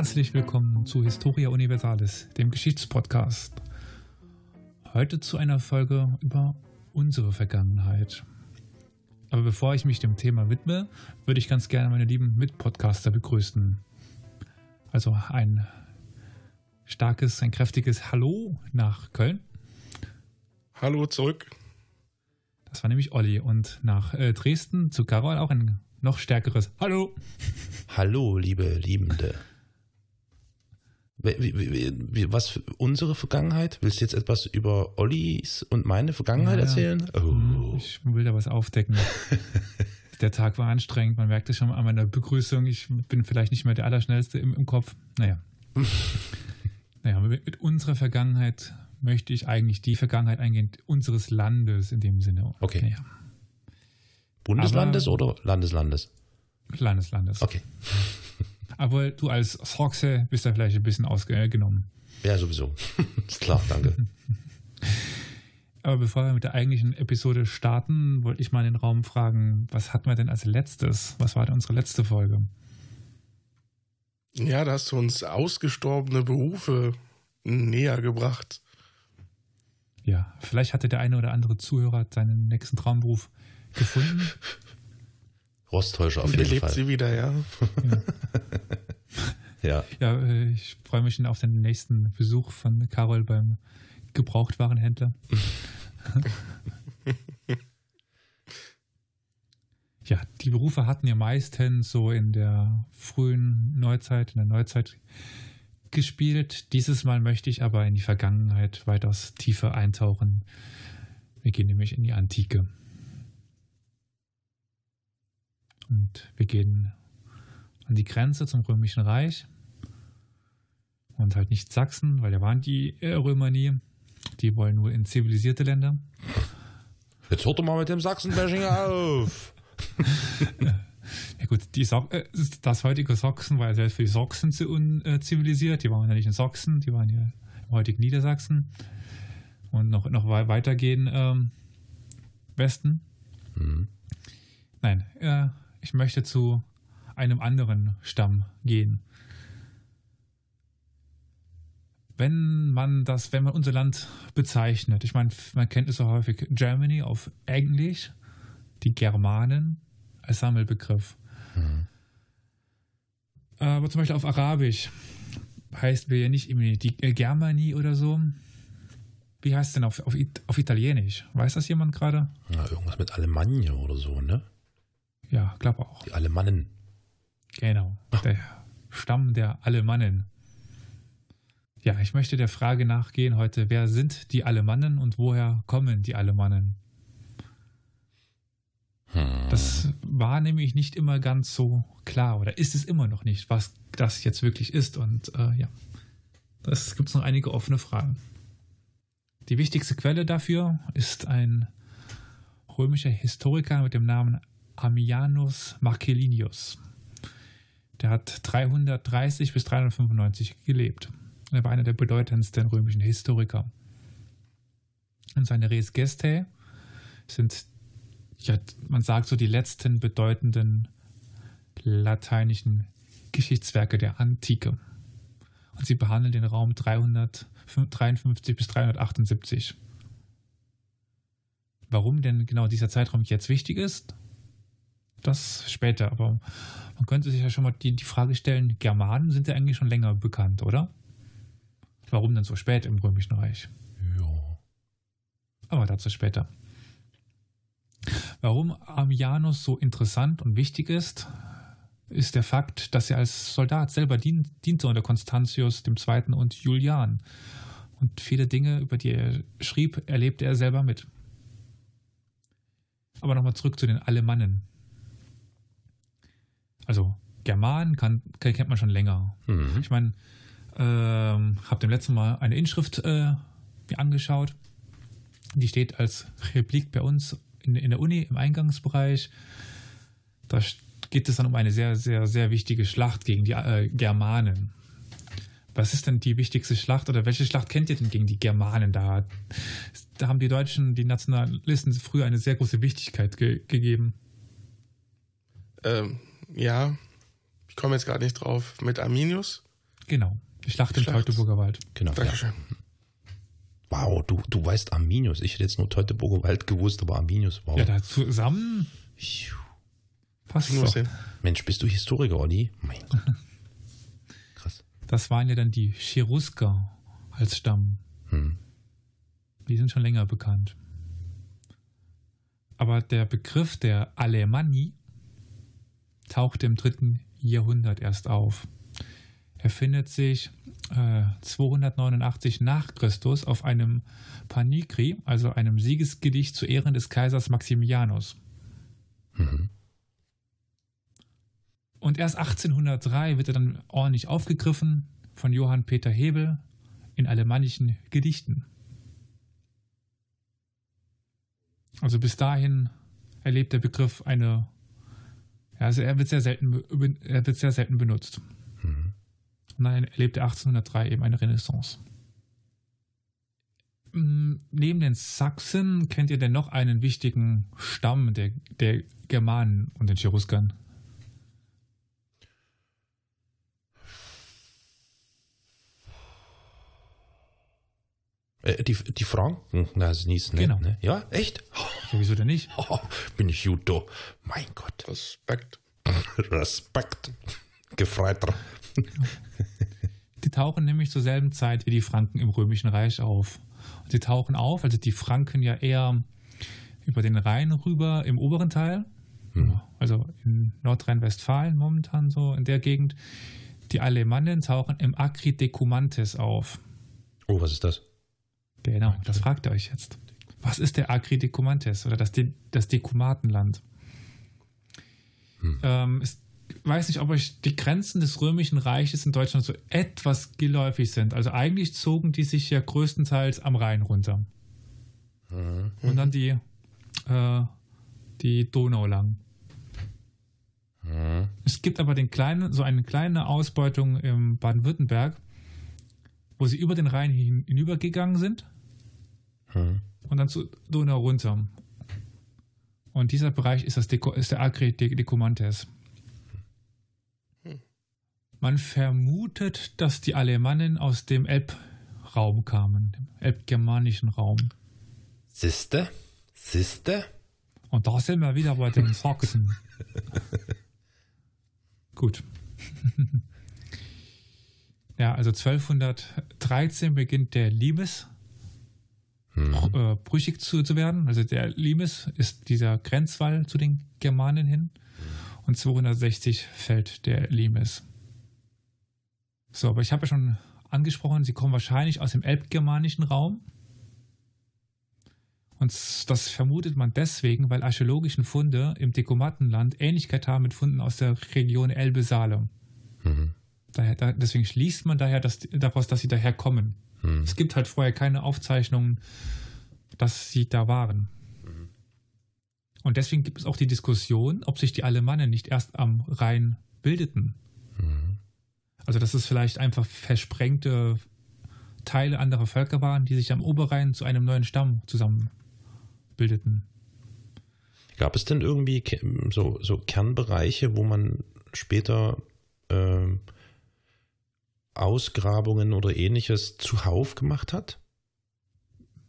Herzlich willkommen zu Historia Universalis, dem Geschichtspodcast. Heute zu einer Folge über unsere Vergangenheit. Aber bevor ich mich dem Thema widme, würde ich ganz gerne meine lieben Mitpodcaster begrüßen. Also ein starkes, ein kräftiges Hallo nach Köln. Hallo zurück. Das war nämlich Olli. Und nach äh, Dresden zu Carol auch ein noch stärkeres Hallo. Hallo, liebe Liebende. Was unsere Vergangenheit? Willst du jetzt etwas über Ollis und meine Vergangenheit ja, erzählen? Oh. Ich will da was aufdecken. der Tag war anstrengend. Man merkte schon an meiner Begrüßung, ich bin vielleicht nicht mehr der Allerschnellste im, im Kopf. Naja. naja, mit, mit unserer Vergangenheit möchte ich eigentlich die Vergangenheit eingehen, unseres Landes in dem Sinne. Okay. Naja. Bundeslandes Aber, oder Landeslandes? Landeslandes. Okay. Aber du als Sachse bist da vielleicht ein bisschen ausgenommen. Ja, sowieso. ist klar, danke. Aber bevor wir mit der eigentlichen Episode starten, wollte ich mal in den Raum fragen, was hatten wir denn als letztes? Was war denn unsere letzte Folge? Ja, da hast du uns ausgestorbene Berufe näher gebracht. Ja, vielleicht hatte der eine oder andere Zuhörer seinen nächsten Traumberuf gefunden. Rosttäuscher auf jeden lebt Fall. sie wieder, ja. ja. ja. ja, ich freue mich schon auf den nächsten Besuch von Carol beim Gebrauchtwarenhändler. ja, die Berufe hatten ja meistens so in der frühen Neuzeit, in der Neuzeit gespielt. Dieses Mal möchte ich aber in die Vergangenheit weitaus tiefer eintauchen. Wir gehen nämlich in die Antike. Und wir gehen an die Grenze zum Römischen Reich. Und halt nicht Sachsen, weil da waren die äh, Römer nie. Die wollen nur in zivilisierte Länder. Jetzt hört doch mal mit dem Sachsenbashing auf. ja gut, die so äh, das heutige Sachsen war ja selbst für die Sachsen zu unzivilisiert. Die waren ja nicht in Sachsen, die waren ja im heutigen Niedersachsen. Und noch, noch weitergehen ähm, Westen. Mhm. Nein, äh, ich möchte zu einem anderen Stamm gehen. Wenn man das, wenn man unser Land bezeichnet, ich meine, man kennt es so häufig, Germany auf Englisch, die Germanen als Sammelbegriff. Mhm. Aber zum Beispiel auf Arabisch heißt wir ja nicht irgendwie die Germanie oder so. Wie heißt es denn auf, auf, auf Italienisch? Weiß das jemand gerade? Ja, irgendwas mit Alemannia oder so, ne? Ja, glaube auch. Die Alemannen. Genau. Der Stamm der Alemannen. Ja, ich möchte der Frage nachgehen heute, wer sind die Alemannen und woher kommen die Alemannen? Hm. Das war nämlich nicht immer ganz so klar oder ist es immer noch nicht, was das jetzt wirklich ist. Und äh, ja, es gibt noch einige offene Fragen. Die wichtigste Quelle dafür ist ein römischer Historiker mit dem Namen Ammianus Marcellinius. Der hat 330 bis 395 gelebt. Er war einer der bedeutendsten römischen Historiker. Und seine Res Gestae sind, ja, man sagt so, die letzten bedeutenden lateinischen Geschichtswerke der Antike. Und sie behandeln den Raum 353 bis 378. Warum denn genau dieser Zeitraum jetzt wichtig ist, das später, aber man könnte sich ja schon mal die, die Frage stellen, Germanen sind ja eigentlich schon länger bekannt, oder? Warum denn so spät im Römischen Reich? Ja. Aber dazu später. Warum Ammianus so interessant und wichtig ist, ist der Fakt, dass er als Soldat selber dien, diente unter Constantius II. und Julian. Und viele Dinge, über die er schrieb, erlebte er selber mit. Aber nochmal zurück zu den Alemannen. Also Germanen kann, kennt man schon länger. Mhm. Ich meine, ähm, habe dem letzten Mal eine Inschrift äh, mir angeschaut. Die steht als Replik bei uns in, in der Uni im Eingangsbereich. Da geht es dann um eine sehr, sehr, sehr wichtige Schlacht gegen die äh, Germanen. Was ist denn die wichtigste Schlacht oder welche Schlacht kennt ihr denn gegen die Germanen? Da, da haben die Deutschen, die Nationalisten früher eine sehr große Wichtigkeit ge gegeben. Ähm, ja, ich komme jetzt gerade nicht drauf, mit Arminius? Genau. Die Schlacht im Schlacht. Teutoburger Wald. Genau. Ja. Dankeschön. Wow, du, du weißt Arminius. Ich hätte jetzt nur Teutoburger Wald gewusst, aber Arminius, wow. Ja, da zusammen passt sehen. Mensch, bist du Historiker, Olli? Mein Gott. Krass. Das waren ja dann die Cherusker als Stamm. Hm. Die sind schon länger bekannt. Aber der Begriff der Alemanni tauchte im dritten Jahrhundert erst auf. Er findet sich äh, 289 nach Christus auf einem Panikri, also einem Siegesgedicht zu Ehren des Kaisers Maximianus. Mhm. Und erst 1803 wird er dann ordentlich aufgegriffen von Johann Peter Hebel in alemannischen Gedichten. Also bis dahin erlebt der Begriff eine, also er wird sehr selten, er wird sehr selten benutzt. Mhm. Und dann erlebt er 1803 eben eine Renaissance. Mm, Neben den Sachsen kennt ihr denn noch einen wichtigen Stamm der, der Germanen und den Cheruskern? Äh, die, die Franken, na, das ist nicht Genau. ne? Ja, echt? Ja, wieso denn nicht? Oh, bin ich Judo. Mein Gott. Respekt. Respekt. Gefreiter. Die tauchen nämlich zur selben Zeit wie die Franken im Römischen Reich auf. Und sie tauchen auf, also die Franken ja eher über den Rhein rüber im oberen Teil, Hm. also in Nordrhein-Westfalen momentan so in der Gegend. Die Alemannen tauchen im Acri Decumantes auf. Oh, was ist das? Genau, das fragt ihr euch jetzt. Was ist der Acri Decumantes oder das, De das Dekumatenland? Ähm, ich weiß nicht, ob euch die Grenzen des Römischen Reiches in Deutschland so etwas geläufig sind. Also eigentlich zogen die sich ja größtenteils am Rhein runter. Und dann die, äh, die Donau lang. Mhm. Es gibt aber den kleinen, so eine kleine Ausbeutung im Baden-Württemberg, wo sie über den Rhein hin, hinübergegangen sind Mhm. und dann zur Donau runter. Und dieser Bereich ist, das Deko, ist der Acre de Decumantes. Man vermutet, dass die Alemannen aus dem Elbraum kamen, dem elbgermanischen Raum. Siste? Siste? Und da sind wir wieder bei den Sachsen. Gut. ja, also 1213 beginnt der Limes Mhm. brüchig zu, zu werden. Also der Limes ist dieser Grenzwall zu den Germanen hin. Und 260 fällt der Limes. So, aber ich habe ja schon angesprochen, sie kommen wahrscheinlich aus dem elbgermanischen Raum. Und das vermutet man deswegen, weil archäologischen Funde im Dekomatenland Ähnlichkeit haben mit Funden aus der Region Elbe-Saale. Mhm. Daher, da, deswegen schließt man daher dass, daraus, dass sie daher kommen. Mhm. Es gibt halt vorher keine Aufzeichnungen, dass sie da waren. Und deswegen gibt es auch die Diskussion, ob sich die Alemannen nicht erst am Rhein bildeten. Mhm. Also, dass es vielleicht einfach versprengte Teile anderer Völker waren, die sich am Oberrhein zu einem neuen Stamm zusammenbildeten. Gab es denn irgendwie so, so Kernbereiche, wo man später ähm, Ausgrabungen oder ähnliches zuhauf gemacht hat?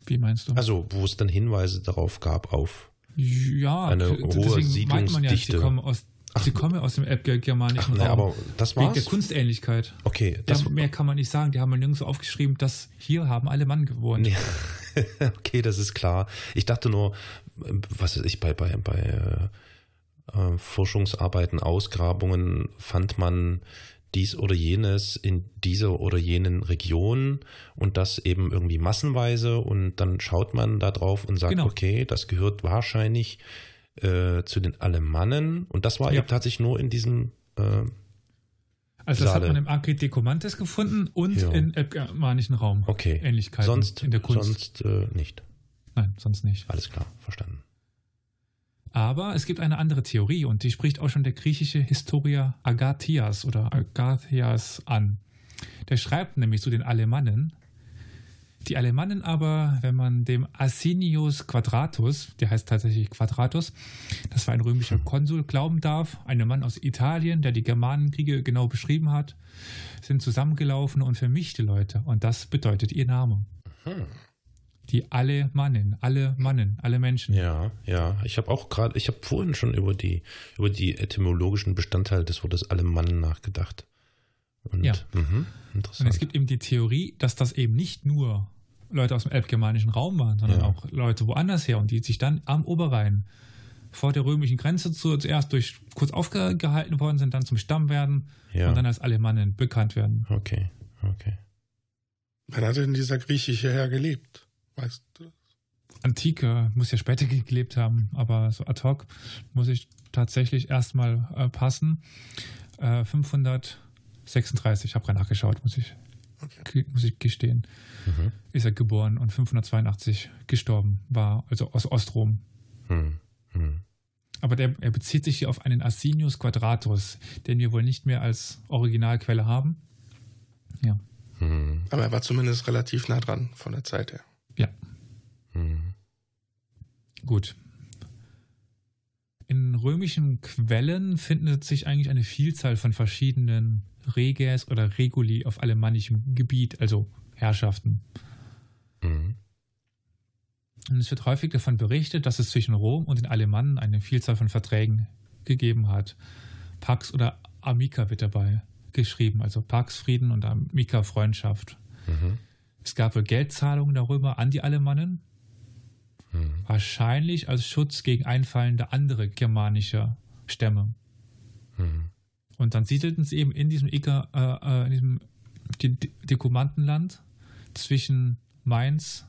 Wie meinst du? Also, wo es dann Hinweise darauf gab auf. ja, eine hohe deswegen meint man ja, sie Siedlungsdichte. kommen aus, sie kommen ja aus dem elbgermanischen Ach, Raum. aber das wegen der war's? Kunstähnlichkeit. Okay, das Ja, mehr kann man nicht sagen. Die haben nirgendwo aufgeschrieben, dass hier haben alle Mann gewohnt. Nee. okay, das ist klar. Ich dachte nur, was weiß ich, bei, bei, bei äh, Forschungsarbeiten, Ausgrabungen fand man dies oder jenes in dieser oder jenen Region und das eben irgendwie massenweise und dann schaut man da drauf und sagt, Genau. okay, das gehört wahrscheinlich äh, zu den Alemannen und das war Ja. eben tatsächlich nur in diesem äh, Also das hat Saale. man im Acri Decumantes gefunden und Ja. im elbgermanischen Raum. okay. Ähnlichkeiten sonst, in der Kunst. sonst äh, nicht. Nein, sonst nicht. Alles klar, verstanden. Aber es gibt eine andere Theorie und die spricht auch schon der griechische Historiker Agathias oder Agathias an. Der schreibt nämlich zu den Alemannen, Die Alemannen aber, wenn man dem Asinius Quadratus, der heißt tatsächlich Quadratus, das war ein römischer Konsul, glauben darf, ein Mann aus Italien, der die Germanenkriege genau beschrieben hat, sind zusammengelaufen und vermischte Leute. Und das bedeutet ihr Name. Hm. Die Alemannen, alle Mannen, alle Menschen. Ja, ja. Ich habe auch gerade, ich habe vorhin schon über die, über die etymologischen Bestandteile des Wortes Alemannen nachgedacht. Und, Ja. Mhm, Und interessant. es gibt eben die Theorie, dass das eben nicht nur Leute aus dem elbgermanischen Raum waren, sondern Ja. auch Leute woanders her und die sich dann am Oberrhein vor der römischen Grenze zu, zuerst durch kurz aufgehalten worden sind, dann zum Stamm werden ja. und dann als Alemannen bekannt werden. okay, okay. Wann hat denn dieser griechische Herr gelebt? Weißt du? das? Antike muss ja später gelebt haben, aber so ad hoc muss ich tatsächlich erstmal äh, passen. Äh, 536, ich habe gerade nachgeschaut, muss ich, Okay. muss ich gestehen. Mhm. ist er geboren und 582 gestorben war, also aus Ostrom. Hm. Hm. Aber der, er bezieht sich hier auf einen Asinius Quadratus, den wir wohl nicht mehr als Originalquelle haben. Ja, Hm. Aber er war zumindest relativ nah dran von der Zeit her. Ja, Hm. gut. In römischen Quellen findet sich eigentlich eine Vielzahl von verschiedenen Reges oder Reguli auf alemannischem Gebiet, also Herrschaften. Hm. Und es wird häufig davon berichtet, dass es zwischen Rom und den Alemannen eine Vielzahl von Verträgen gegeben hat. Pax oder Amica wird dabei geschrieben, also Pax Frieden und Amica Freundschaft. Mhm. Es gab wohl Geldzahlungen der Römer an die Alemannen, Hm. wahrscheinlich als Schutz gegen einfallende andere germanische Stämme. Hm. Und dann siedelten sie eben in diesem, Ica, äh, äh, in diesem De- De- Dekumantenland zwischen Mainz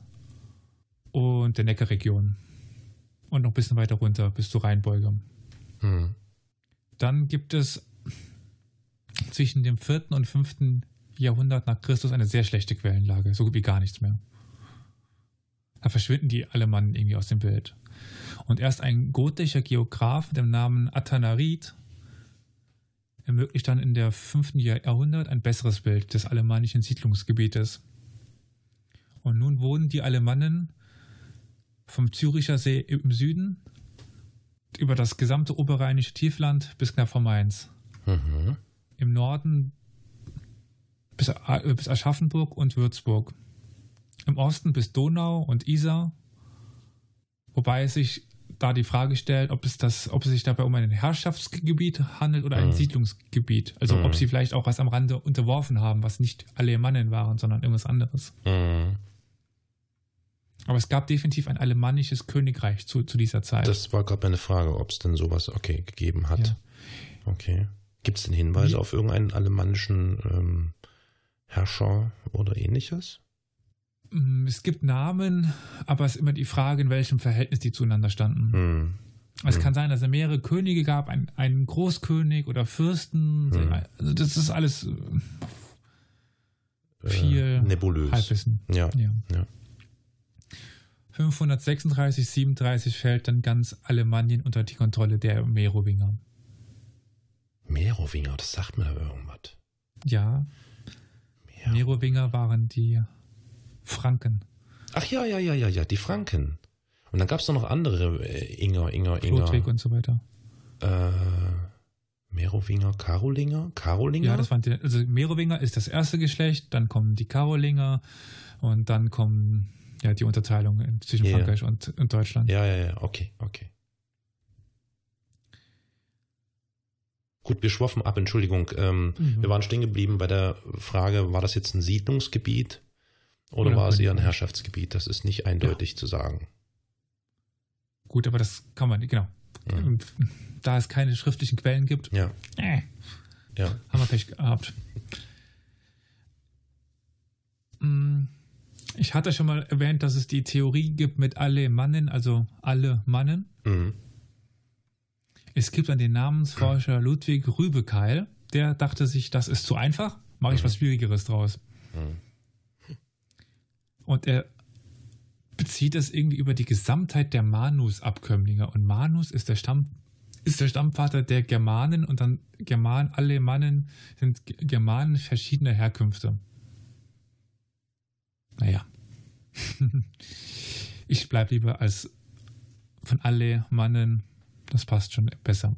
und der Neckarregion. Und noch ein bisschen weiter runter bis zur Rheinbeuge. Hm. Dann gibt es zwischen dem 4. und 5. Jahrhundert nach Christus eine sehr schlechte Quellenlage, so gut wie gar nichts mehr. Da verschwinden die Alemannen irgendwie aus dem Bild. Und erst ein gotischer Geograf mit dem Namen Athanarit ermöglicht dann in der 5. Jahrhundert ein besseres Bild des alemannischen Siedlungsgebietes. Und nun wurden die Alemannen vom Züricher See im Süden über das gesamte oberrheinische Tiefland bis knapp vor Mainz. Mhm. Im Norden bis, äh, bis Aschaffenburg und Würzburg. Im Osten bis Donau und Isar. Wobei es sich da die Frage stellt, ob es, das, ob es sich dabei um ein Herrschaftsgebiet handelt oder ein Mhm. Siedlungsgebiet. Also Mhm. ob sie vielleicht auch was am Rande unterworfen haben, was nicht Alemannen waren, sondern irgendwas anderes. Hm. Aber es gab definitiv ein alemannisches Königreich zu, zu dieser Zeit. Das war gerade meine Frage, ob es denn sowas okay gegeben hat. Ja. Okay. Gibt es denn Hinweise Wie- auf irgendeinen alemannischen ähm, Herrscher oder ähnliches? Mm, Es gibt Namen, aber es ist immer die Frage, in welchem Verhältnis die zueinander standen. Hm. Es Hm. kann sein, dass es mehrere Könige gab, ein- einen Großkönig oder Fürsten. Hm. Also das ist alles äh, Äh, Viel nebulös. Halbwissen. Ja. Ja. Ja. 536, 37 fällt dann ganz Alemannien unter die Kontrolle der Merowinger. Merowinger, das sagt mir irgendwas. Ja, Ja. Merowinger waren die Franken. Ach ja, ja, ja, ja, ja, die Franken. Und dann gab es noch andere äh, Inger, Inger, Inger. und so weiter. Äh, Merowinger, Karolinger? Karolinger? Ja, das waren die, also Merowinger ist das erste Geschlecht, dann kommen die Karolinger und dann kommen ja die Unterteilung in- zwischen Ja. Frankreich und, und Deutschland. Ja, ja, ja, okay, okay. Gut, wir schwaffen ab, Entschuldigung. Ähm, Mhm. Wir waren stehen geblieben bei der Frage, war das jetzt ein Siedlungsgebiet oder, Oder war es eher ein. Herrschaftsgebiet? Das ist nicht eindeutig zu sagen. Gut, aber das kann man nicht, genau. Ja. Und da es keine schriftlichen Quellen gibt, Ja, äh, ja. haben wir Pech gehabt. Mm, Ich hatte schon mal erwähnt, dass es die Theorie gibt mit alle Mannen, also alle Mannen. Mhm. Es gibt dann den Namensforscher Ludwig Rübekeil, der dachte sich, das ist zu einfach, mache ich Mhm. was Schwierigeres draus. Mhm. Und er bezieht es irgendwie über die Gesamtheit der Manus-Abkömmlinge. Und Manus ist der Stamm, ist der Stammvater der Germanen und dann German, alle Mannen sind Germanen verschiedener Herkünfte. Naja. ich bleibe lieber als von alle Mannen. Das passt schon besser.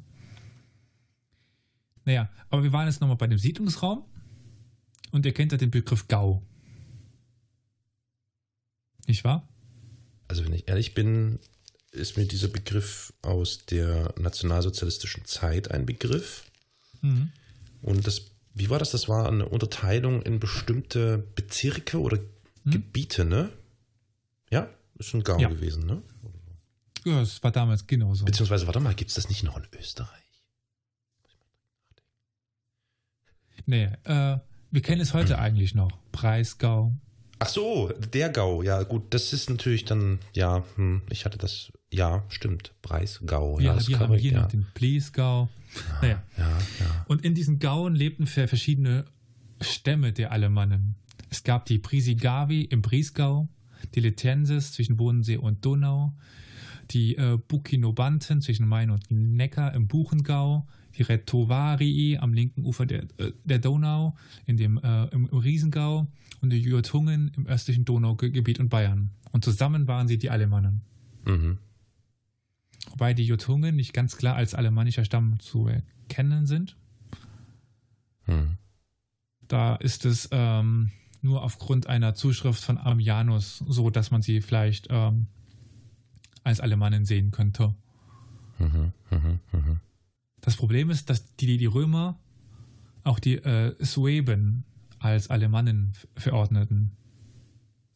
Naja, aber wir waren jetzt nochmal bei dem Siedlungsraum und ihr kennt ja den Begriff Gau. Nicht wahr? Also wenn ich ehrlich bin, ist mir dieser Begriff aus der nationalsozialistischen Zeit ein Begriff. Mhm. Und das, wie war das? Das war eine Unterteilung in bestimmte Bezirke oder mhm. Gebiete, ne? Ja, ist ein Gau ja. gewesen, ne? Ja, es war damals genauso. Beziehungsweise, warte mal, gibt es das nicht noch in Österreich? Nee, äh, wir kennen es heute hm. eigentlich noch. Preisgau. Ach so, der Gau, ja gut, das ist natürlich dann, ja, hm, ich hatte das, ja, stimmt, Preisgau. Ja, ja das wir haben hier ja. noch den Bliesgau. Ja, naja. Ja, ja. Und in diesen Gauen lebten verschiedene Stämme der Alemannen. Es gab die Prisigavi im Briesgau, die Letenses zwischen Bodensee und Donau, die äh, Bukinobanten zwischen Main und Neckar im Buchengau, die Retovarii am linken Ufer der, äh, der Donau, in dem, äh, im, im, Riesengau und die Jurtungen im östlichen Donaugebiet und Bayern. Und zusammen waren sie die Alemannen. Mhm. Wobei die Jurtungen nicht ganz klar als alemannischer Stamm zu erkennen sind. Mhm. Da ist es ähm, nur aufgrund einer Zuschrift von Ammianus so, dass man sie vielleicht ähm, als Alemannen sehen könnte. Mhm, mh, mh. Das Problem ist, dass die, die Römer auch die äh, Sueben als Alemannen verordneten.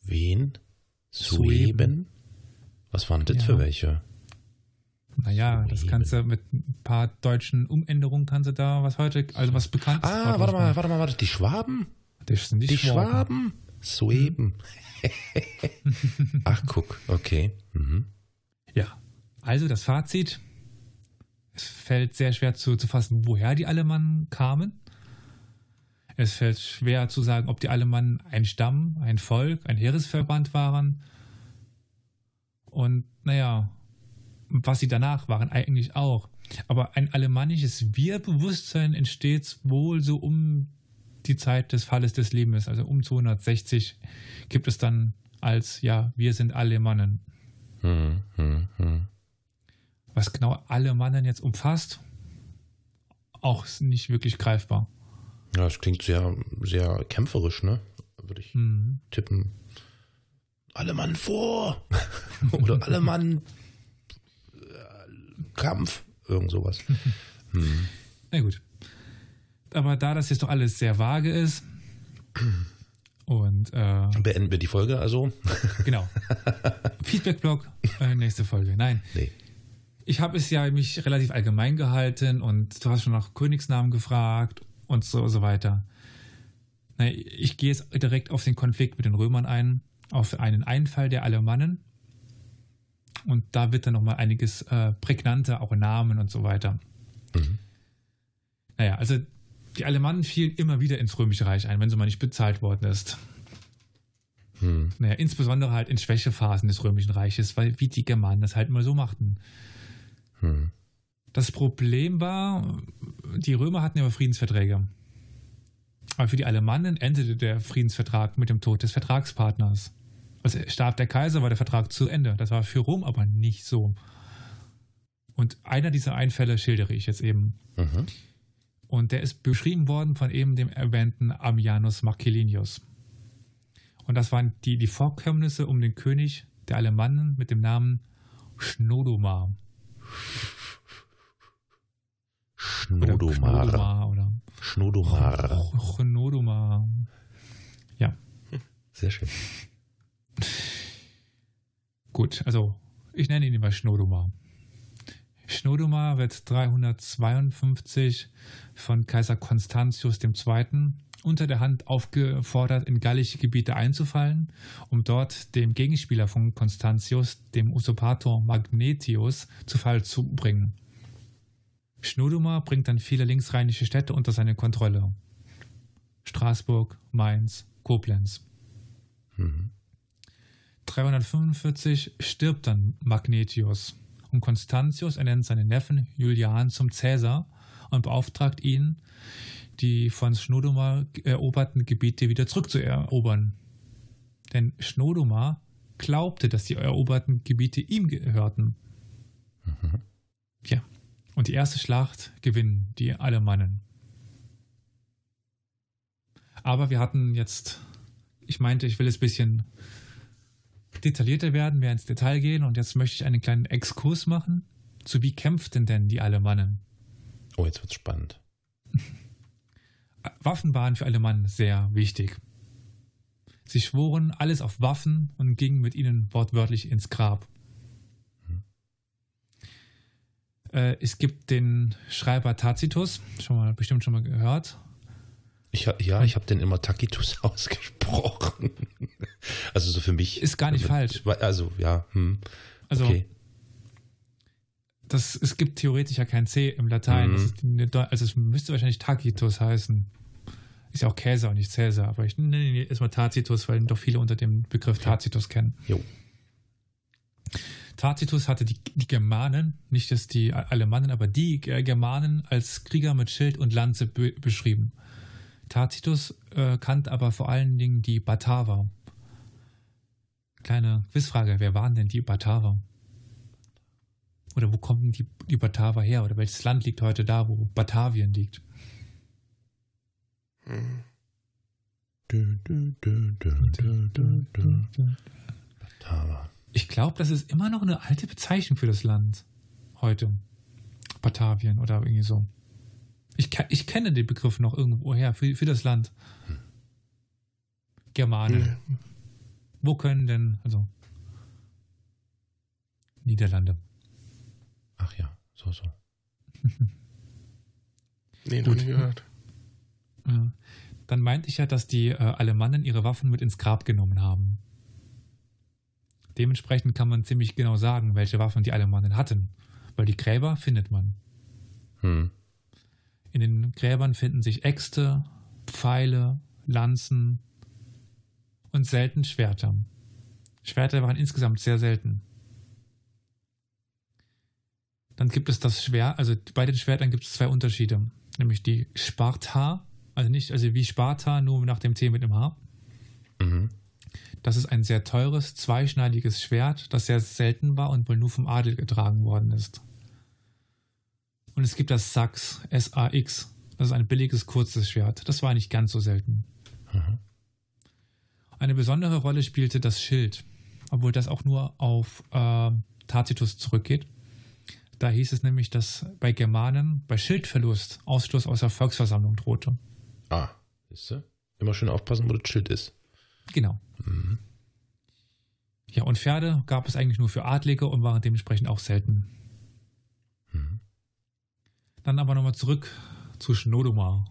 Wen? Sueben? Was waren das ja. für welche? Naja, Sueben. das kannst du mit ein paar deutschen Umänderungen kannst du da was heute, also was bekannt ist. Ah, warte mal, warte mal, warte, die Schwaben? Das sind die, die Schwaben. Schwaben? Sueben. Ach, guck, okay. Mhm. Ja, also das Fazit. Es fällt sehr schwer zu, zu fassen, woher die Alemannen kamen. Es fällt schwer zu sagen, ob die Alemannen ein Stamm, ein Volk, ein Heeresverband waren. Und naja, was sie danach waren, eigentlich auch. Aber ein alemannisches Wir-Bewusstsein entsteht wohl so um die Zeit des Falles des Lebens, also um 260 gibt es dann als, ja, wir sind Alemannen. Hm, hm, hm. Was genau alle Mannen jetzt umfasst, auch nicht wirklich greifbar. Ja, es klingt sehr, sehr kämpferisch, ne? Würde ich mhm. tippen. Alle Mann vor! Oder alle Mann äh, Kampf! Irgend sowas. hm. Na gut. Aber da das jetzt doch alles sehr vage ist, und äh, beenden wir die Folge also. genau. Feedback-Blog, äh, nächste Folge. Nein. Nee. Ich habe es ja mich relativ allgemein gehalten und du hast schon nach Königsnamen gefragt und so, so weiter. Ich gehe jetzt direkt auf den Konflikt mit den Römern ein, auf einen Einfall der Alemannen. Und da wird dann nochmal einiges äh, prägnanter, auch Namen und so weiter. Mhm. Naja, also die Alemannen fielen immer wieder ins Römische Reich ein, wenn sie mal nicht bezahlt worden ist. Hm. Naja, insbesondere halt in Schwächephasen des Römischen Reiches, weil wie die Germanen das halt immer so machten. Hm. Das Problem war, die Römer hatten ja Friedensverträge. Aber für die Alemannen endete der Friedensvertrag mit dem Tod des Vertragspartners. Als starb der Kaiser, war der Vertrag zu Ende. Das war für Rom aber nicht so. Und einer dieser Einfälle schildere ich jetzt eben. Mhm. Und der ist beschrieben worden von eben dem erwähnten Ammianus Marcellinius. Und das waren die, die Vorkommnisse um den König der Alemannen mit dem Namen Schnodomar. Schnodomar. Oder Schnodomar. Schnodomar. Ja. Sehr schön. Gut, also ich nenne ihn immer Schnodomar. Schnodomar wird 352 von Kaiser Constantius II. unter der Hand aufgefordert, in gallische Gebiete einzufallen, um dort dem Gegenspieler von Constantius, dem Usurpator Magnetius, zu Fall zu bringen. Schnodomar bringt dann viele linksrheinische Städte unter seine Kontrolle. Straßburg, Mainz, Koblenz. Mhm. 345 stirbt dann Magnetius und Constantius ernennt seinen Neffen Julian zum Cäsar und beauftragt ihn, die von Schnodomar eroberten Gebiete wieder zurückzuerobern. Denn Schnodomar glaubte, dass die eroberten Gebiete ihm gehörten. Mhm. Ja. Und die erste Schlacht gewinnen die Alemannen. Aber wir hatten jetzt, ich meinte, ich will es ein bisschen detaillierter werden, mehr ins Detail gehen und jetzt möchte ich einen kleinen Exkurs machen zu wie kämpften denn die Alemannen? Oh, jetzt wird's spannend. Waffen waren für alle Mann sehr wichtig. Sie schworen alles auf Waffen und gingen mit ihnen wortwörtlich ins Grab. Äh, es gibt den Schreiber Tacitus, schon mal bestimmt schon mal gehört. Ich, ja, ich habe den immer Tacitus ausgesprochen. also so für mich. Ist gar nicht falsch. Also ja, hm. Also okay. das, es gibt theoretisch ja kein C im Latein. Mhm. Ist also es müsste wahrscheinlich Tacitus heißen. Ist ja auch Käser und nicht Cäsar, aber ich nenne ihn erstmal Tacitus, weil doch viele unter dem Begriff Tacitus kennen. Jo. Tacitus hatte die, die Germanen, nicht dass die Alemannen, aber die Germanen als Krieger mit Schild und Lanze be beschrieben. Tacitus äh, kannte aber vor allen Dingen die Bataver. Kleine Quizfrage, wer waren denn die Bataver? Oder wo kommen die, die Bataver her? Oder welches Land liegt heute da, wo Batavien liegt? Hm. Bataver. Ich glaube, das ist immer noch eine alte Bezeichnung für das Land heute. Batavien oder irgendwie so. Ich, ich kenne den Begriff noch irgendwoher für, für das Land. Germanen. Nee. Wo können denn, also Niederlande. Ach ja, so, so. Nee, noch Gut. nie gehört. Ja. Dann meinte ich ja, dass die äh, Alemannen ihre Waffen mit ins Grab genommen haben. Dementsprechend kann man ziemlich genau sagen, welche Waffen die Alemannen hatten, weil die Gräber findet man. Hm. In den Gräbern finden sich Äxte, Pfeile, Lanzen und selten Schwerter. Schwerter waren insgesamt sehr selten. Dann gibt es das Schwert, also bei den Schwertern gibt es zwei Unterschiede, nämlich die Sparta, also nicht, also wie Sparta, nur nach dem T mit dem H. Mhm. Das ist ein sehr teures, zweischneidiges Schwert, das sehr selten war und wohl nur vom Adel getragen worden ist. Und es gibt das Sax, S-A-X. Das ist ein billiges, kurzes Schwert. Das war nicht ganz so selten. Mhm. Eine besondere Rolle spielte das Schild, obwohl das auch nur auf äh, Tacitus zurückgeht. Da hieß es nämlich, dass bei Germanen bei Schildverlust Ausschluss aus der Volksversammlung drohte. Ah, siehst du? Immer schön aufpassen, wo das Schild ist. Genau. Mhm. Ja, und Pferde gab es eigentlich nur für Adlige und waren dementsprechend auch selten. Dann aber nochmal zurück zu Schnodomar.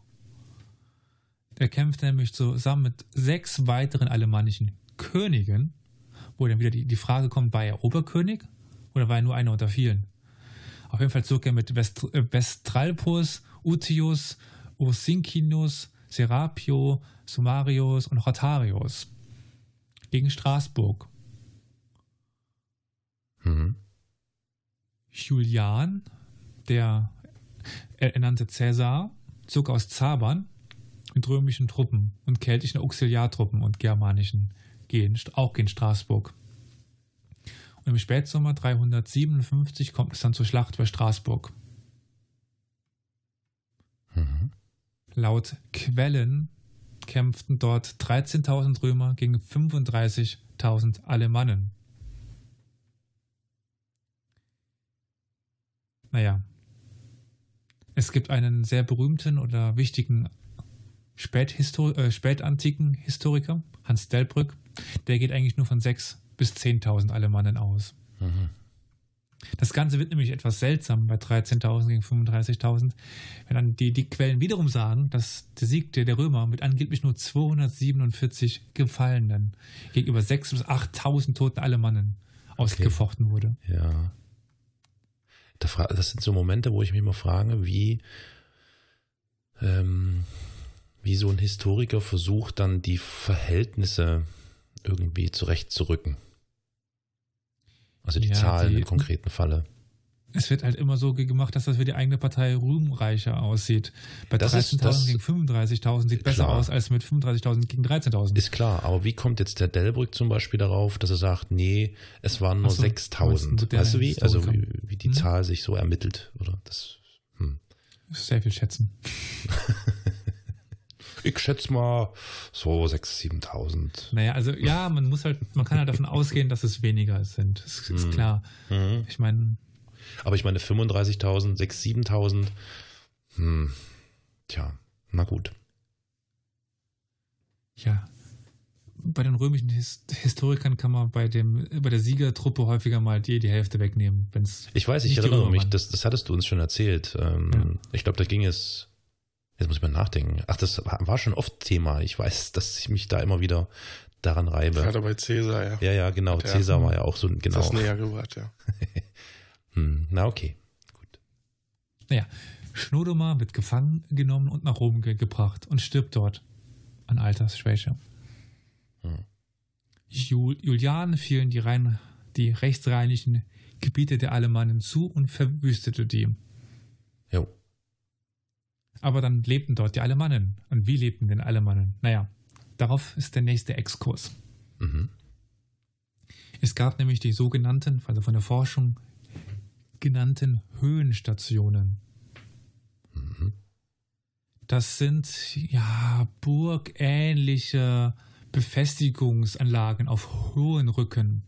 Der kämpfte nämlich zusammen mit sechs weiteren alemannischen Königen, wo dann wieder die, die Frage kommt, war er Oberkönig oder war er nur einer unter vielen? Auf jeden Fall zog er mit Vest, äh, Vestralpus, Utius, Ursincinus, Serapio, Sumarius und Rotarius gegen Straßburg. Mhm. Julian, der er ernannte Cäsar, zog aus Zabern mit römischen Truppen und keltischen Auxiliartruppen und germanischen gehen, auch gegen Straßburg. Und im Spätsommer 357 kommt es dann zur Schlacht bei Straßburg. Mhm. Laut Quellen kämpften dort 13.000 Römer gegen 35.000 Alemannen. Naja, es gibt einen sehr berühmten oder wichtigen Späthistor äh, spätantiken Historiker, Hans Delbrück, der geht eigentlich nur von 6.000 bis 10.000 Alemannen aus. Mhm. Das Ganze wird nämlich etwas seltsam bei 13.000 gegen 35.000, wenn dann die, die Quellen wiederum sagen, dass der Sieg der, der Römer mit angeblich nur 247 Gefallenen gegenüber 6.000 bis 8.000 toten Alemannen ausgefochten wurde. Ja. Das sind so Momente, wo ich mich mal frage, wie, ähm, wie so ein Historiker versucht, dann die Verhältnisse irgendwie zurechtzurücken. Also die Ja, Zahlen die- im konkreten Falle. Es wird halt immer so gemacht, dass das für die eigene Partei ruhmreicher aussieht. Bei 13.000 gegen 35.000 sieht besser aus als mit 35.000 gegen 13.000. Ist klar, aber wie kommt jetzt der Delbrück zum Beispiel darauf, dass er sagt, nee, es waren nur so, 6.000? Weißt du wie? Also wie, wie die hm? Zahl sich so ermittelt, oder? Das, hm. Sehr viel schätzen. ich schätze mal so 6.000, 7.000. Naja, also ja, man muss halt, man kann halt davon ausgehen, dass es weniger sind. Das ist hm. klar. Hm. Ich meine, aber ich meine 35.000, 6.000, 7.000. Hm. Tja, na gut. Ja. Bei den römischen His Historikern kann man bei, dem, bei der Siegertruppe häufiger mal die, die Hälfte wegnehmen. Wenn's ich weiß, ich erinnere mich, das, das hattest du uns schon erzählt. Ähm, ja. Ich glaube, da ging es Jetzt muss ich mal nachdenken. Ach, das war schon oft Thema. Ich weiß, dass ich mich da immer wieder daran reibe. Gerade bei Cäsar, ja. Ja, ja, genau. Cäsar war ja auch so genau. Das näher gebracht, ja. Hm, na okay, gut. Naja, Schnodomar wird gefangen genommen und nach Rom ge gebracht und stirbt dort an Altersschwäche. Hm. Jul Julian fielen die, rein, die rechtsrheinischen Gebiete der Alemannen zu und verwüstete die. Jo. Aber dann lebten dort die Alemannen. Und wie lebten denn Alemannen? Naja, darauf ist der nächste Exkurs. Mhm. Es gab nämlich die sogenannten, also von der Forschung genannten Höhenstationen. Mhm. Das sind ja burgähnliche Befestigungsanlagen auf hohen Rücken,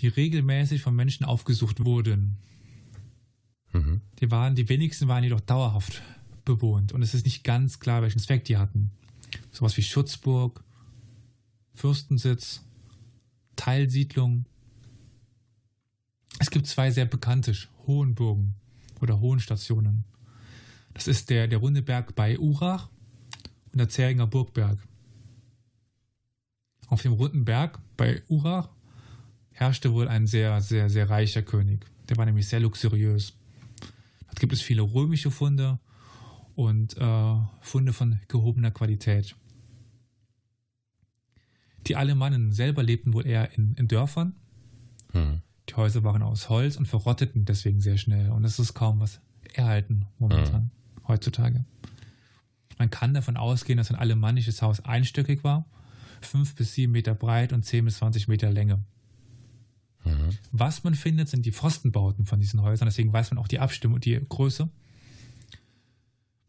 die regelmäßig von Menschen aufgesucht wurden. Mhm. Die, waren, die wenigsten waren jedoch dauerhaft bewohnt und es ist nicht ganz klar, welchen Zweck die hatten. Sowas wie Schutzburg, Fürstensitz, Teilsiedlung es gibt zwei sehr bekannte Hohenburgen oder Hohenstationen. Das ist der, der runde Berg bei Urach und der Zähringer Burgberg. Auf dem runden Berg bei Urach herrschte wohl ein sehr, sehr, sehr reicher König. Der war nämlich sehr luxuriös. Dort gibt es viele römische Funde und äh, Funde von gehobener Qualität. Die Alemannen selber lebten wohl eher in, in Dörfern. Hm. Die Häuser waren aus Holz und verrotteten deswegen sehr schnell. Und es ist kaum was erhalten momentan, mhm. heutzutage. Man kann davon ausgehen, dass ein alemannisches Haus einstöckig war, fünf bis sieben Meter breit und zehn bis zwanzig Meter Länge. Mhm. Was man findet, sind die Pfostenbauten von diesen Häusern. Deswegen weiß man auch die Abstimmung, die Größe.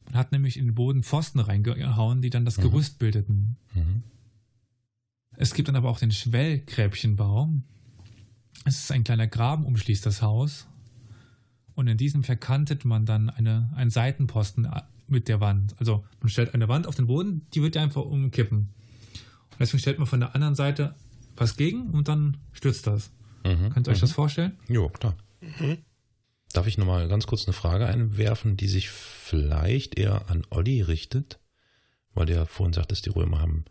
Man hat nämlich in den Boden Pfosten reingehauen, die dann das mhm. Gerüst bildeten. Mhm. Es gibt dann aber auch den Schwellgräbchenbau, es ist ein kleiner Graben, umschließt das Haus. Und in diesem verkantet man dann eine, einen Seitenposten mit der Wand. Also man stellt eine Wand auf den Boden, die wird einfach umkippen. Und deswegen stellt man von der anderen Seite was gegen und dann stürzt das. Mhm, Könnt ihr euch mhm. das vorstellen? Jo, klar. Mhm. Darf ich nochmal ganz kurz eine Frage einwerfen, die sich vielleicht eher an Olli richtet? Weil der vorhin sagt, dass die Römer haben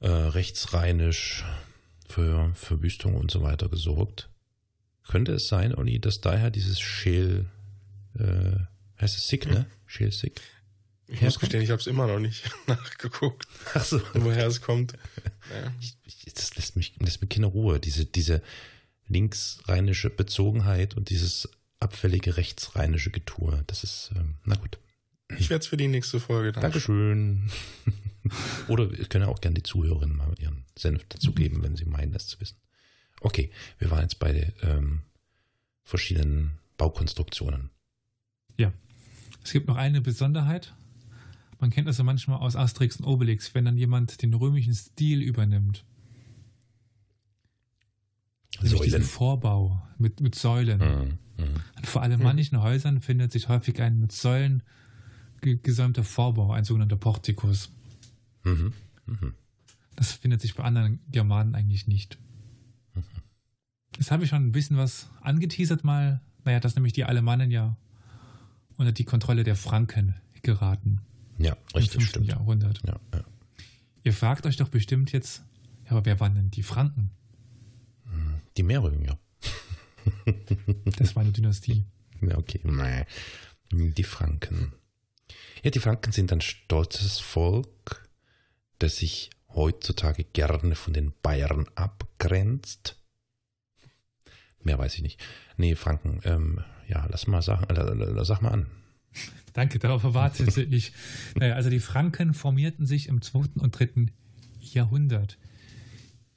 äh, rechtsrheinisch für Verwüstung und so weiter gesorgt. Könnte es sein, Olli, dass daher dieses Schäl, äh, heißt es Sick, ne? Schäl Sick? Ich muss gestehen, ich habe es immer noch nicht nachgeguckt, Ach so. woher es kommt. Ja. Ich, ich, das lässt mich, lässt mir keine Ruhe. Diese, diese linksrheinische Bezogenheit und dieses abfällige rechtsrheinische Getue. Das ist, ähm, na gut. Ich werde es für die nächste Folge dann. Dankeschön. Oder wir können auch gerne die Zuhörerinnen mal ihren Senf dazugeben, mhm. wenn sie meinen, das zu wissen. Okay, wir waren jetzt bei ähm, verschiedenen Baukonstruktionen. Ja. Es gibt noch eine Besonderheit. Man kennt das ja manchmal aus Asterix und Obelix, wenn dann jemand den römischen Stil übernimmt. Nämlich diesen Vorbau mit, mit Säulen. Mhm. Mhm. Vor allem manchen Häusern findet sich häufig ein mit Säulen gesäumter Vorbau, ein sogenannter Portikus. Mhm. Mhm. Das findet sich bei anderen Germanen eigentlich nicht. Mhm. Jetzt habe ich schon ein bisschen was angeteasert mal. Naja, dass nämlich die Alemannen ja unter die Kontrolle der Franken geraten. Ja, richtig. Im 5. Stimmt. Jahrhundert. Ja, ja. Ihr fragt euch doch bestimmt jetzt, ja, aber wer waren denn die Franken? Hm, die Meerrügen, das war eine Dynastie. Ja, okay. Die Franken. Ja, die Franken sind ein stolzes Volk, das sich heutzutage gerne von den Bayern abgrenzt. Mehr weiß ich nicht. Nee, Franken. Ähm, ja, lass mal sagen, sag mal an. Danke, darauf erwartete ich. Naja, also die Franken formierten sich im 2. und 3. Jahrhundert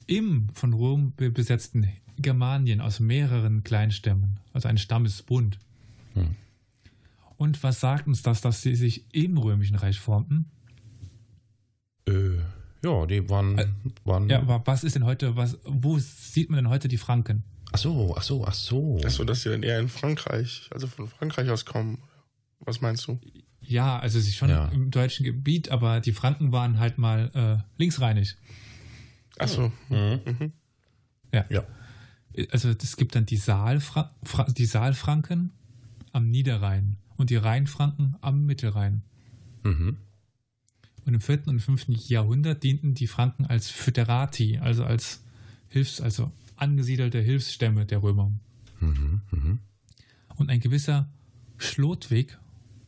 im von Rom besetzten Germanien aus mehreren Kleinstämmen, also ein Stammesbund. Hm. Und was sagt uns das, dass sie sich im Römischen Reich formten? Äh, ja, die waren, äh, waren. Ja, aber was ist denn heute, was, wo sieht man denn heute die Franken? Ach so, ach so, ach so. Ach so, dass sie dann eher in Frankreich, also von Frankreich aus kommen. Was meinst du? Ja, also sie schon ja. im deutschen Gebiet, aber die Franken waren halt mal äh, linksrheinig. Ach so. Mhm. Mhm. Ja. ja. Also es gibt dann die, Saalfra die Saalfranken am Niederrhein und die Rheinfranken am Mittelrhein. Mhm. Und im 4. und 5. Jahrhundert dienten die Franken als Föderati, also als Hilfs-, also angesiedelte Hilfsstämme der Römer. Mhm. Mhm. Und ein gewisser Schlotwig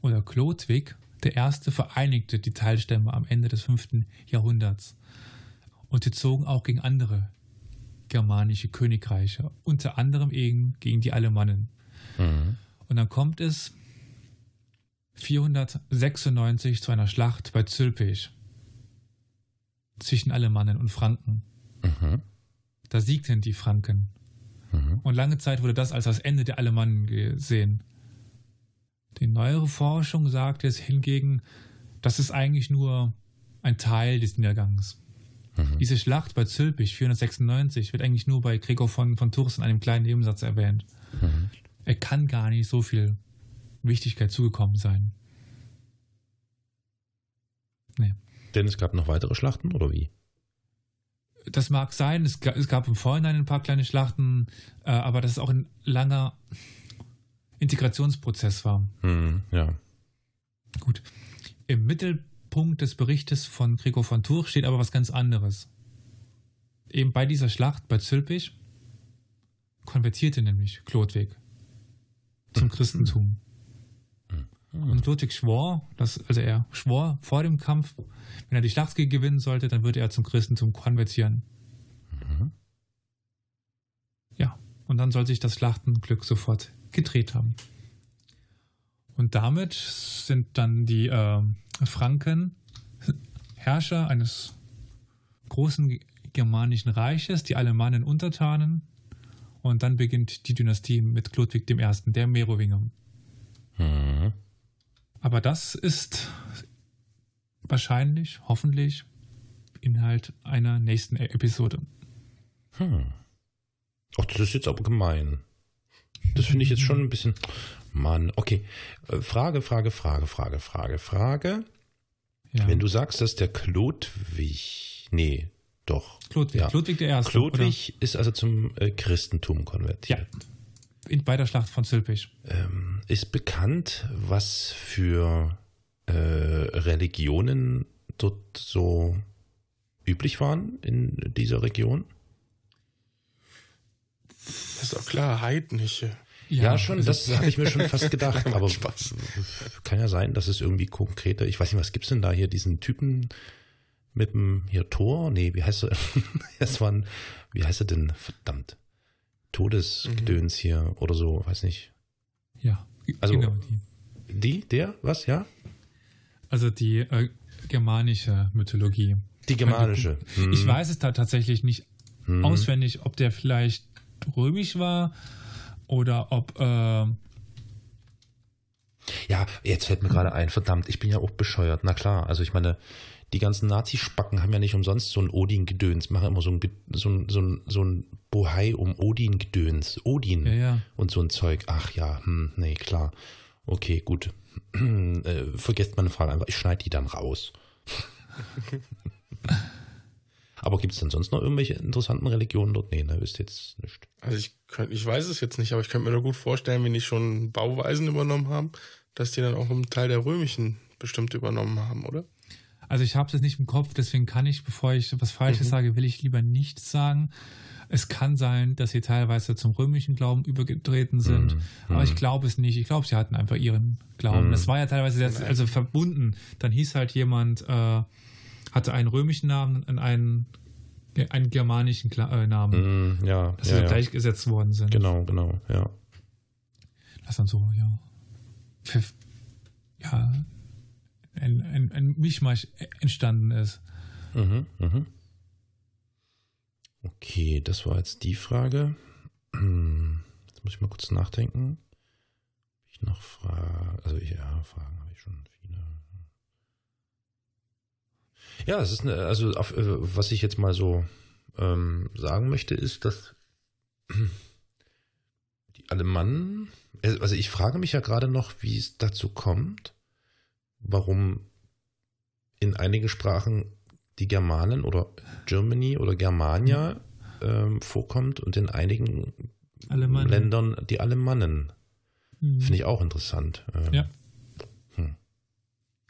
oder Chlodwig der erste vereinigte die Teilstämme am Ende des 5. Jahrhunderts. Und sie zogen auch gegen andere germanische Königreiche, unter anderem eben gegen die Alemannen. Mhm. Und dann kommt es 496 zu einer Schlacht bei Zülpich zwischen Alemannen und Franken. Mhm. Da siegten die Franken. Mhm. Und lange Zeit wurde das als das Ende der Alemannen gesehen. Die neuere Forschung sagt jetzt hingegen, das ist eigentlich nur ein Teil des Niedergangs. Mhm. Diese Schlacht bei Zülpich 496 wird eigentlich nur bei Gregor von, von Tours in einem kleinen Nebensatz erwähnt. Mhm. Er kann gar nicht so viel Wichtigkeit zugekommen sein. Nee. Denn es gab noch weitere Schlachten, oder wie? Das mag sein, es gab, es gab im Vorhinein ein paar kleine Schlachten, äh, aber das ist auch ein langer Integrationsprozess war. Mhm, ja. Gut. Im Mittelpunkt des Berichtes von Gregor von Tours steht aber was ganz anderes. Eben bei dieser Schlacht bei Zülpich konvertierte nämlich Chlodwig zum. Christentum. Mhm. Und Ludwig schwor, dass, also er schwor vor dem Kampf, wenn er die Schlacht gewinnen sollte, dann würde er zum Christentum konvertieren. Mhm. Ja, und dann soll sich das Schlachtenglück sofort gedreht haben. Und damit sind dann die äh, Franken Herrscher eines großen germanischen Reiches, die Alemannen Untertanen. Und dann beginnt die Dynastie mit Ludwig I., der Merowinger. Mhm. Aber das ist wahrscheinlich, hoffentlich, Inhalt einer nächsten Episode. Hm. Ach, das ist jetzt aber gemein. Das finde ich jetzt schon ein bisschen. Mann, okay. Äh, Frage, Frage, Frage, Frage, Frage, Frage. Ja. Wenn du sagst, dass der Klodwig. Nee, doch. Klodwig, ja. Klodwig der Erste. Klodwig oder? ist also zum äh, Christentum konvertiert. Ja. In, bei der Schlacht von Zülpich. Ähm, ist bekannt, was für äh, Religionen dort so üblich waren in dieser Region? Das ist doch klar, heidnische. Ja, ja schon, das habe ich mir schon fast gedacht. aber Spaß. kann ja sein, dass es irgendwie konkreter, ich weiß nicht, was gibt's denn da hier, diesen Typen mit dem hier Tor? Nee, wie heißt er? das war ein, wie heißt er denn? Verdammt. Todesgedöns mhm. hier oder so, weiß nicht. Ja, also genau die. die, der, was, ja? Also die äh, germanische Mythologie. Die germanische. Mhm. Ich weiß es da tatsächlich nicht mhm. auswendig, ob der vielleicht römisch war oder ob. Äh ja, jetzt fällt mir gerade ein, verdammt, ich bin ja auch bescheuert. Na klar, also ich meine, die ganzen Nazi-Spacken haben ja nicht umsonst so ein Odin-Gedöns, machen immer so ein, so ein, so ein, so ein Bohai um Odin-Gedöns. Odin ja, ja. und so ein Zeug. Ach ja, hm, nee, klar. Okay, gut. äh, vergesst meine Frage einfach. Ich schneide die dann raus. aber gibt es denn sonst noch irgendwelche interessanten Religionen dort? Nee, ne, wisst jetzt nicht. Also ich, könnt, ich weiß es jetzt nicht, aber ich könnte mir nur gut vorstellen, wenn die schon Bauweisen übernommen haben, dass die dann auch einen Teil der römischen bestimmt übernommen haben, oder? Also ich habe es nicht im Kopf, deswegen kann ich, bevor ich was Falsches mhm. sage, will ich lieber nichts sagen. Es kann sein, dass sie teilweise zum römischen Glauben übergetreten sind, mhm. aber ich mhm. glaube es nicht. Ich glaube, sie hatten einfach ihren Glauben. Mhm. Das war ja teilweise sehr, also verbunden. Dann hieß halt jemand, äh, hatte einen römischen Namen und einen einen germanischen Kla äh, Namen. Mm, ja, dass ja, sie ja. gleichgesetzt worden sind. Genau, genau, ja. Das dann so, ja. Pfiff, ja, ein, ein, ein Mischmasch entstanden ist. Mhm, mhm. Okay, das war jetzt die Frage. Jetzt muss ich mal kurz nachdenken. Ich noch Fragen. Also ja, Fragen habe ich schon viele. Ja, es ist eine, also auf, äh, was ich jetzt mal so ähm, sagen möchte, ist, dass die Alemannen, also ich frage mich ja gerade noch, wie es dazu kommt, warum in einigen Sprachen die Germanen oder Germany oder Germania ähm, vorkommt und in einigen Alemannen. Ländern die Alemannen. Mhm. Finde ich auch interessant. Ähm, Ja. Hm.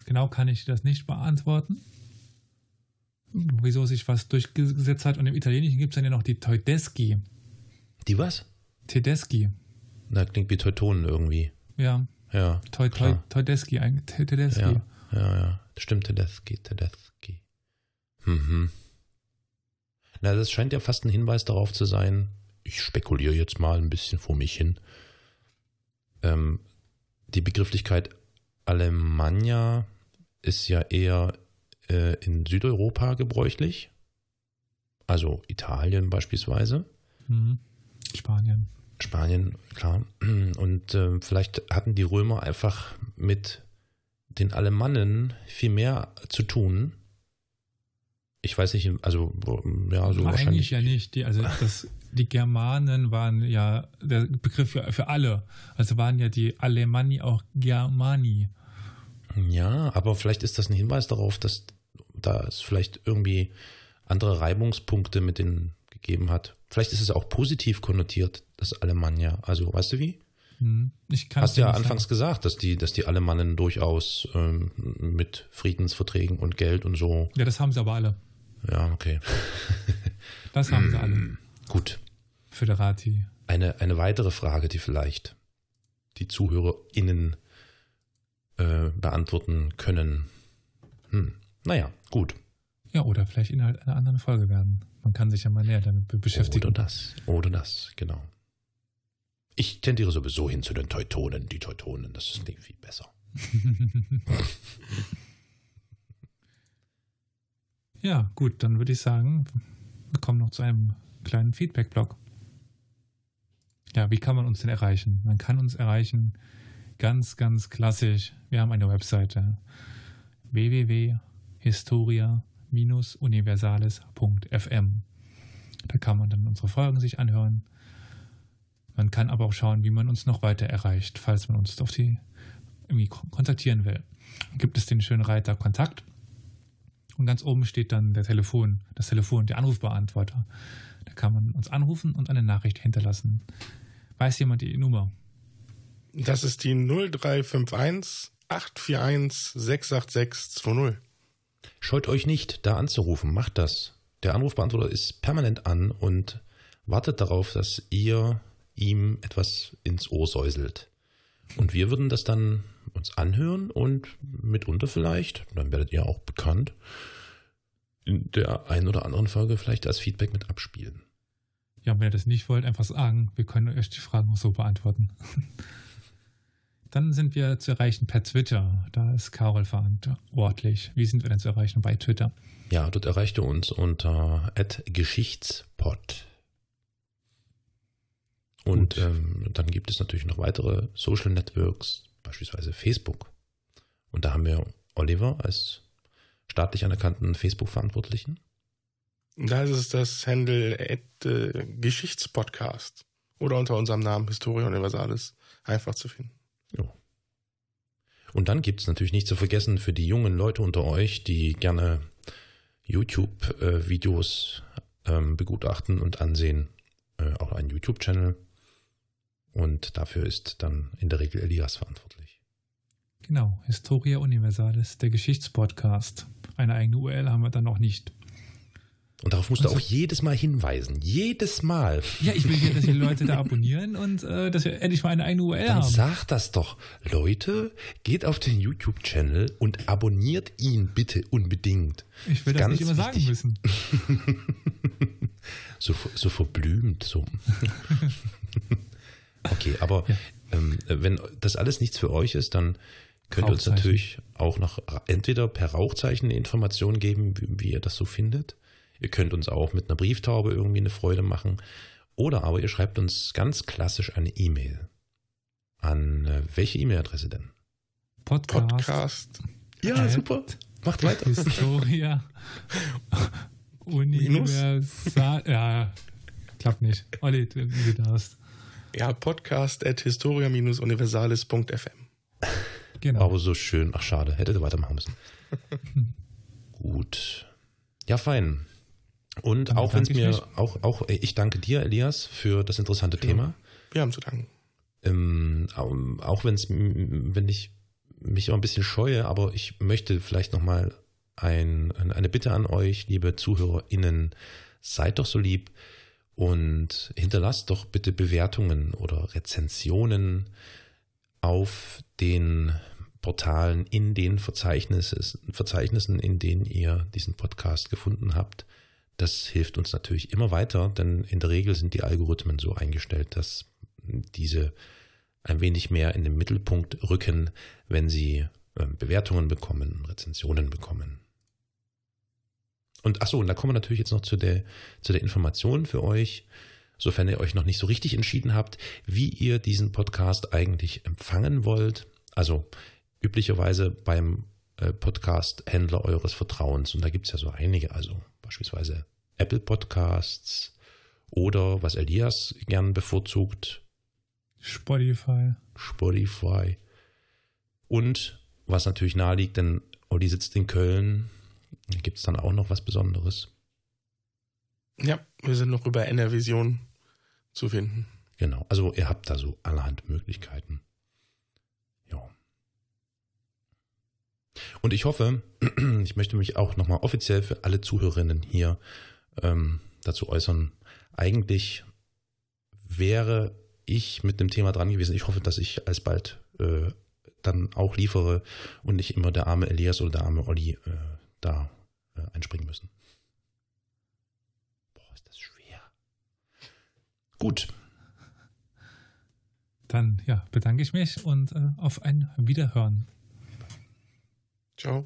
Genau kann ich das nicht beantworten. Wieso sich was durchgesetzt hat. Und im Italienischen gibt es dann ja noch die Tedeschi. Die was? Tedeschi. Na, klingt wie Teutonen irgendwie. Ja, Ja. Teu, Klar. Tedeschi. Tedeschi. Ja, ja, ja. Stimmt, Tedeschi, Tedeschi. Mhm. Na, das scheint ja fast ein Hinweis darauf zu sein, ich spekuliere jetzt mal ein bisschen vor mich hin. Ähm, die Begrifflichkeit Alemannia ist ja eher äh, in Südeuropa gebräuchlich. Also Italien beispielsweise. Mhm. Spanien. Spanien, klar. Und äh, vielleicht hatten die Römer einfach mit den Alemannen viel mehr zu tun. Ich weiß nicht, also ja, so Eigentlich wahrscheinlich. ja nicht. Die, also das, die Germanen waren ja der Begriff für, für alle. Also waren ja die Alemanni auch Germani. Ja, aber vielleicht ist das ein Hinweis darauf, dass da es vielleicht irgendwie andere Reibungspunkte mit denen gegeben hat. Vielleicht ist es auch positiv konnotiert, das Alemannia. Also, weißt du wie? Mhm. Ich kann Hast ja anfangs sagen. gesagt, dass die, dass die Alemannen durchaus ähm, mit Friedensverträgen und Geld und so. Ja, das haben sie aber alle. Ja, okay. Das haben sie alle. Gut. Föderati. Eine, eine weitere Frage, die vielleicht die ZuhörerInnen äh, beantworten können. Hm. Naja, gut. Ja, oder vielleicht Inhalt einer anderen Folge werden. Man kann sich ja mal näher damit be- beschäftigen. Oder das. Oder das, genau. Ich tendiere sowieso hin zu den Teutonen. Die Teutonen, das klingt viel besser. ja, gut, dann würde ich sagen, wir kommen noch zu einem kleinen Feedback-Blog. Ja, wie kann man uns denn erreichen? Man kann uns erreichen ganz, ganz klassisch. Wir haben eine Webseite www.historia-universales.fm. Da kann man dann unsere Folgen sich anhören. Man kann aber auch schauen, wie man uns noch weiter erreicht, falls man uns auf die irgendwie kon- kontaktieren will. Gibt es den schönen Reiter Kontakt und ganz oben steht dann der Telefon, das Telefon, der Anrufbeantworter. Da kann man uns anrufen und eine Nachricht hinterlassen. Weiß jemand die Nummer? Das ist die 0351 841 68620. Scheut euch nicht, da anzurufen. Macht das. Der Anrufbeantworter ist permanent an und wartet darauf, dass ihr ihm etwas ins Ohr säuselt. Und wir würden das dann uns anhören und mitunter vielleicht, dann werdet ihr auch bekannt, in der einen oder anderen Folge vielleicht als Feedback mit abspielen. Ja, wenn ihr das nicht wollt, einfach sagen. Wir können euch die Fragen so beantworten. Dann sind wir zu erreichen per Twitter. Da ist Carol verantwortlich. Wie sind wir denn zu erreichen bei Twitter? Ja, dort erreicht ihr uns unter @geschichtspod. Und ähm, dann gibt es natürlich noch weitere Social Networks, beispielsweise Facebook. Und da haben wir Oliver als staatlich anerkannten Facebook-Verantwortlichen. Da ist es das Handle at, äh, Geschichtspodcast. Oder unter unserem Namen Historia Universalis einfach zu finden. Ja. Und dann gibt es natürlich nicht zu vergessen für die jungen Leute unter euch, die gerne YouTube-Videos ähm, begutachten und ansehen, äh, auch einen YouTube-Channel. Und dafür ist dann in der Regel Elias verantwortlich. Genau, Historia Universalis, der Geschichtspodcast. Eine eigene URL haben wir dann noch nicht. Und darauf musst du auch jedes Mal hinweisen. Jedes Mal. Ja, ich will hier, dass die Leute da abonnieren und äh, dass wir endlich mal eine eigene URL Dann haben. sag das doch. Leute, geht auf den YouTube-Channel und abonniert ihn bitte unbedingt. Ich will das Ganz nicht immer sagen wichtig. müssen. So, so verblümt, so. okay, aber ähm, wenn das alles nichts für euch ist, dann könnt ihr uns natürlich auch noch entweder per Rauchzeichen eine Information geben, wie, wie ihr das so findet. Ihr könnt uns auch mit einer Brieftaube irgendwie eine Freude machen. Oder aber ihr schreibt uns ganz klassisch eine E-Mail. An äh, welche E-Mail-Adresse denn? Podcast. Podcast. Ja, Äh, super. Macht weiter. Historia. Universal. Ja, klappt nicht. Olli, du, du darfst. Ja, podcast at historia-universalis.fm. Genau. Aber so schön. Ach, schade. Hättet ihr weitermachen müssen. Gut. Ja, fein. Und auch wenn es mir, mich. auch, auch, ich danke dir, Elias, für das interessante Thema. Wir haben zu danken. Ähm, au- auch wenn es, wenn ich mich auch ein bisschen scheue, aber ich möchte vielleicht nochmal ein, eine Bitte an euch, liebe ZuhörerInnen, seid doch so lieb und hinterlasst doch bitte Bewertungen oder Rezensionen auf den Portalen, in den Verzeichnissen, Verzeichnissen, in denen ihr diesen Podcast gefunden habt. Das hilft uns natürlich immer weiter, denn in der Regel sind die Algorithmen so eingestellt, dass diese ein wenig mehr in den Mittelpunkt rücken, wenn sie ähm, Bewertungen bekommen, Rezensionen bekommen. Und achso, und da kommen wir natürlich jetzt noch zu der, zu der Information für euch, sofern ihr euch noch nicht so richtig entschieden habt, wie ihr diesen Podcast eigentlich empfangen wollt. Also üblicherweise beim äh, Podcast-Händler eures Vertrauens. Und da gibt es ja so einige, also beispielsweise Apple Podcasts oder was Elias gern bevorzugt, Spotify. Spotify. Und was natürlich naheliegt, denn Olli sitzt in Köln, gibt es dann auch noch was Besonderes. Ja, wir sind noch über NRVision zu finden. Genau, also ihr habt da so allerhand Möglichkeiten. Ja. Und ich hoffe, ich möchte mich auch nochmal offiziell für alle Zuhörerinnen hier ähm, dazu äußern. Eigentlich wäre ich mit dem Thema dran gewesen. Ich hoffe, dass ich alsbald äh, dann auch liefere und nicht immer der arme Elias oder der arme Olli äh, da äh, einspringen müssen. Boah, ist das schwer. Gut, Dann ja, bedanke ich mich und äh, auf ein Wiederhören. Ciao.